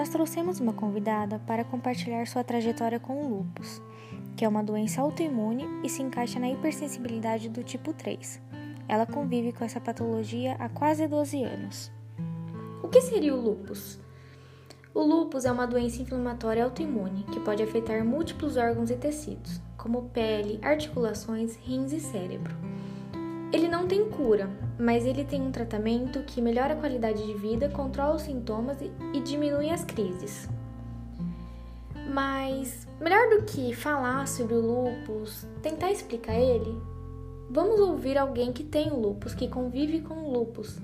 nós trouxemos uma convidada para compartilhar sua trajetória com o lupus, que é uma doença autoimune e se encaixa na hipersensibilidade do tipo 3. Ela convive com essa patologia há quase 12 anos. O que seria o lupus? O lupus é uma doença inflamatória autoimune que pode afetar múltiplos órgãos e tecidos, como pele, articulações, rins e cérebro. Ele não tem cura, mas ele tem um tratamento que melhora a qualidade de vida, controla os sintomas e diminui as crises. Mas, melhor do que falar sobre o lupus, tentar explicar ele, vamos ouvir alguém que tem lupus, que convive com lupus.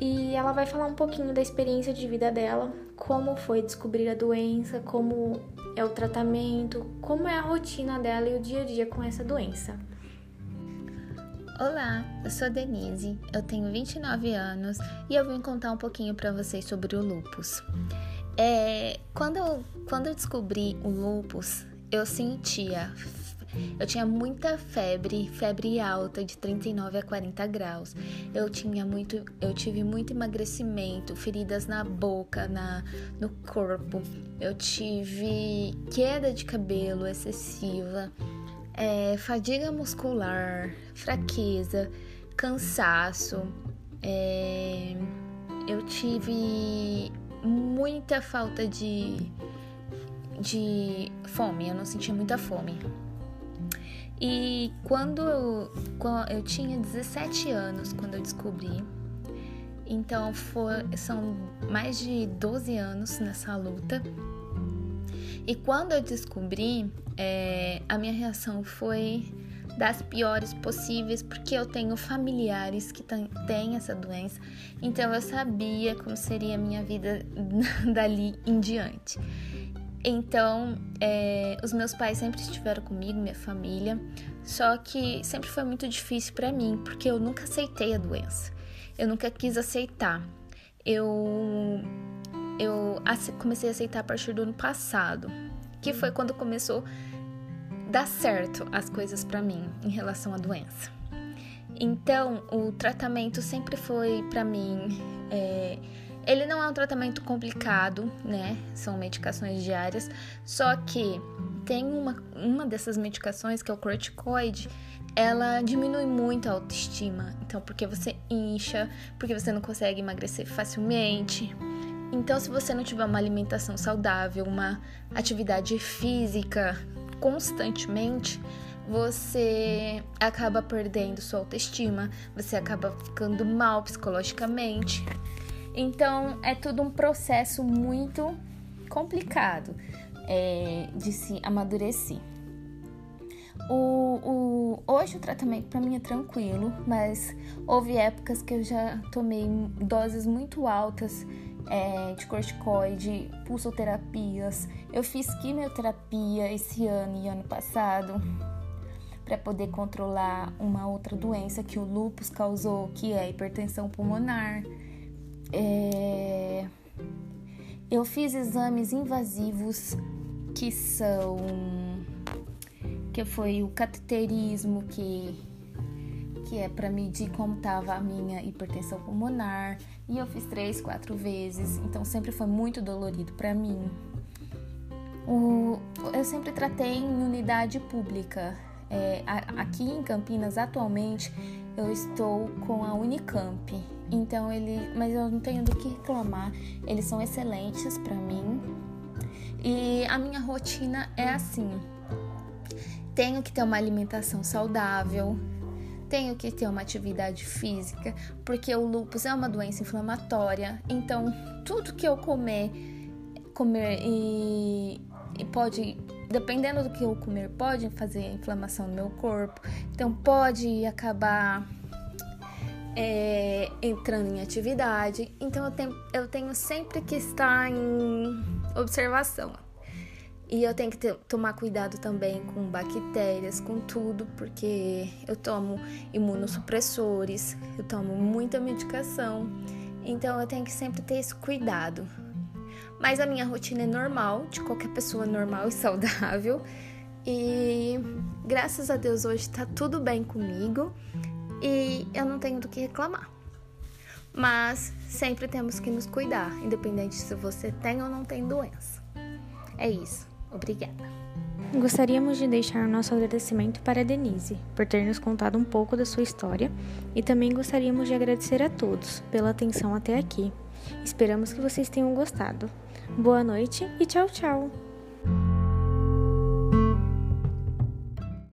E ela vai falar um pouquinho da experiência de vida dela, como foi descobrir a doença, como é o tratamento, como é a rotina dela e o dia a dia com essa doença. Olá, eu sou Denise, eu tenho 29 anos e eu vim contar um pouquinho para vocês sobre o lupus. É, quando, eu, quando eu descobri o lupus, eu sentia eu tinha muita febre, febre alta de 39 a 40 graus. Eu tinha muito, eu tive muito emagrecimento, feridas na boca, na no corpo. Eu tive queda de cabelo excessiva é, fadiga muscular, fraqueza, cansaço. É, eu tive muita falta de, de fome, eu não sentia muita fome. E quando eu, eu tinha 17 anos, quando eu descobri, então for, são mais de 12 anos nessa luta. E quando eu descobri, é, a minha reação foi das piores possíveis, porque eu tenho familiares que têm essa doença, então eu sabia como seria a minha vida dali em diante. Então, é, os meus pais sempre estiveram comigo, minha família, só que sempre foi muito difícil para mim, porque eu nunca aceitei a doença, eu nunca quis aceitar. Eu eu comecei a aceitar a partir do ano passado, que foi quando começou a dar certo as coisas para mim em relação à doença. Então, o tratamento sempre foi para mim. É, ele não é um tratamento complicado, né? São medicações diárias, só que tem uma, uma dessas medicações, que é o corticoide, ela diminui muito a autoestima. Então, porque você incha, porque você não consegue emagrecer facilmente, então, se você não tiver uma alimentação saudável, uma atividade física constantemente, você acaba perdendo sua autoestima, você acaba ficando mal psicologicamente. Então, é tudo um processo muito complicado é, de se amadurecer. O, o, hoje o tratamento para mim é tranquilo, mas houve épocas que eu já tomei doses muito altas é, de corticoide, pulsoterapias. Eu fiz quimioterapia esse ano e ano passado para poder controlar uma outra doença que o lupus causou, que é a hipertensão pulmonar. É... Eu fiz exames invasivos que são que foi o cateterismo que que é para medir como estava a minha hipertensão pulmonar, e eu fiz três, quatro vezes, então sempre foi muito dolorido para mim. O, eu sempre tratei em unidade pública. É, aqui em Campinas, atualmente, eu estou com a Unicamp. Então ele, mas eu não tenho do que reclamar. Eles são excelentes para mim. E a minha rotina é assim: tenho que ter uma alimentação saudável, tenho que ter uma atividade física, porque o lúpus é uma doença inflamatória. Então, tudo que eu comer, comer e, e pode, dependendo do que eu comer, pode fazer inflamação no meu corpo. Então, pode acabar é, entrando em atividade. Então, eu tenho, eu tenho sempre que estar em observação. E eu tenho que ter, tomar cuidado também com bactérias, com tudo, porque eu tomo imunossupressores, eu tomo muita medicação, então eu tenho que sempre ter esse cuidado. Mas a minha rotina é normal, de qualquer pessoa normal e saudável, e graças a Deus hoje tá tudo bem comigo e eu não tenho do que reclamar. mas sempre temos que nos cuidar, independente se você tem ou não tem doença. É isso. Obrigada. Gostaríamos de deixar nosso agradecimento para Denise por ter nos contado um pouco da sua história e também gostaríamos de agradecer a todos pela atenção até aqui. Esperamos que vocês tenham gostado. Boa noite e tchau, tchau!